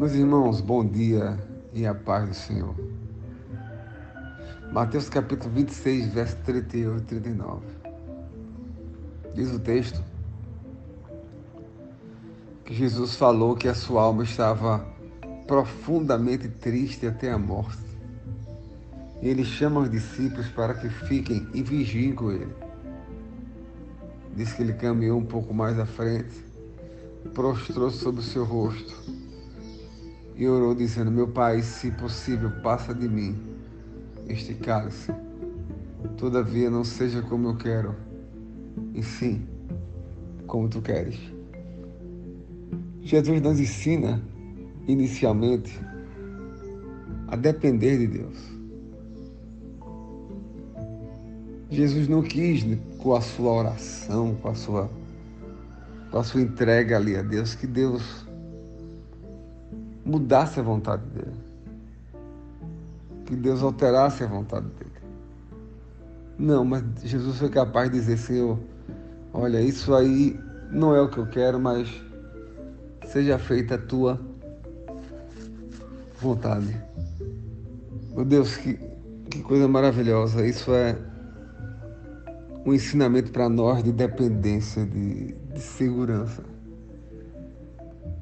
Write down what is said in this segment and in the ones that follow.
Meus irmãos, bom dia e a paz do Senhor. Mateus capítulo 26, verso 38 e 39. Diz o texto que Jesus falou que a sua alma estava profundamente triste até a morte. E ele chama os discípulos para que fiquem e vigiem com ele. Diz que ele caminhou um pouco mais à frente, prostrou sobre o seu rosto e orou, dizendo: Meu Pai, se possível, passa de mim este cálice. Todavia, não seja como eu quero, e sim como tu queres. Jesus nos ensina, inicialmente, a depender de Deus. Jesus não quis, com a sua oração, com a sua, com a sua entrega ali a Deus, que Deus mudasse a vontade dele. Que Deus alterasse a vontade dele. Não, mas Jesus foi capaz de dizer, Senhor, olha, isso aí não é o que eu quero, mas seja feita a tua vontade. Meu Deus, que, que coisa maravilhosa. Isso é um ensinamento para nós de dependência, de, de segurança.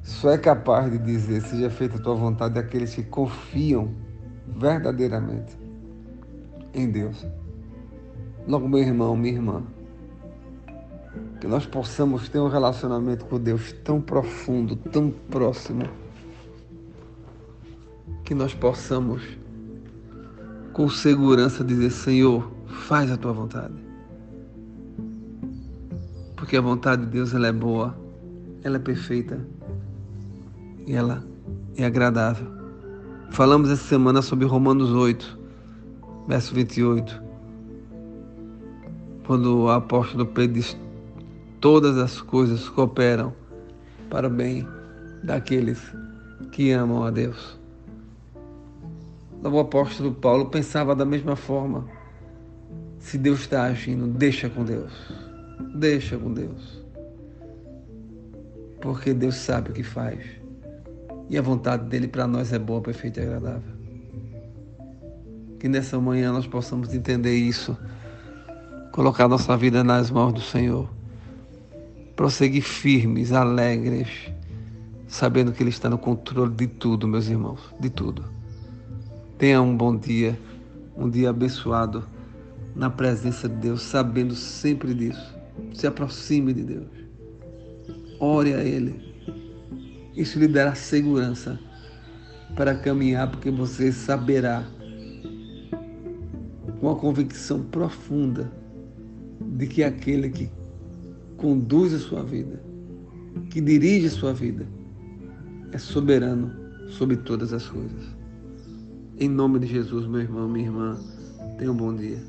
Só é capaz de dizer, seja feita a tua vontade, aqueles que confiam verdadeiramente em Deus. Logo, meu irmão, minha irmã, que nós possamos ter um relacionamento com Deus tão profundo, tão próximo, que nós possamos, com segurança, dizer: Senhor, faz a tua vontade. Porque a vontade de Deus ela é boa, ela é perfeita e ela é agradável. Falamos essa semana sobre Romanos 8, verso 28, quando o apóstolo Pedro diz: Todas as coisas cooperam para o bem daqueles que amam a Deus. O apóstolo Paulo pensava da mesma forma. Se Deus está agindo, deixa com Deus. Deixa com Deus. Porque Deus sabe o que faz e a vontade dele para nós é boa, perfeita e agradável. Que nessa manhã nós possamos entender isso, colocar nossa vida nas mãos do Senhor, prosseguir firmes, alegres, sabendo que Ele está no controle de tudo, meus irmãos, de tudo. Tenha um bom dia, um dia abençoado na presença de Deus, sabendo sempre disso. Se aproxime de Deus. Ore a Ele isso lhe dará segurança para caminhar, porque você saberá com a convicção profunda de que aquele que conduz a sua vida, que dirige a sua vida, é soberano sobre todas as coisas. Em nome de Jesus, meu irmão, minha irmã, tenha um bom dia.